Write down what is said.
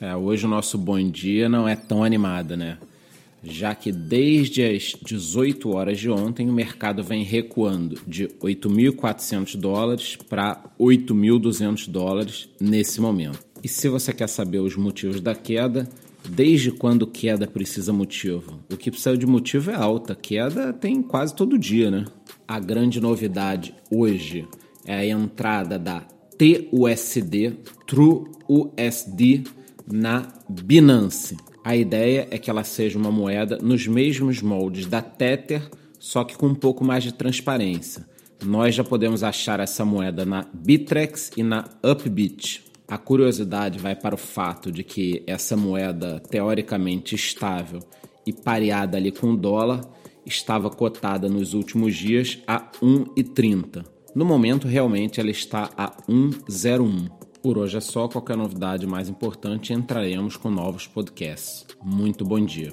É, hoje o nosso bom dia não é tão animado, né? Já que desde as 18 horas de ontem o mercado vem recuando de 8.400 dólares para 8.200 dólares nesse momento. E se você quer saber os motivos da queda, desde quando queda precisa motivo? O que precisa de motivo é alta, queda tem quase todo dia, né? A grande novidade hoje é a entrada da TUSD, TrueUSD, na Binance. A ideia é que ela seja uma moeda nos mesmos moldes da Tether, só que com um pouco mais de transparência. Nós já podemos achar essa moeda na Bitrex e na Upbit. A curiosidade vai para o fato de que essa moeda teoricamente estável e pareada ali com o dólar estava cotada nos últimos dias a 1,30. No momento, realmente, ela está a 1,01. Por hoje é só. Qualquer novidade mais importante, entraremos com novos podcasts. Muito bom dia.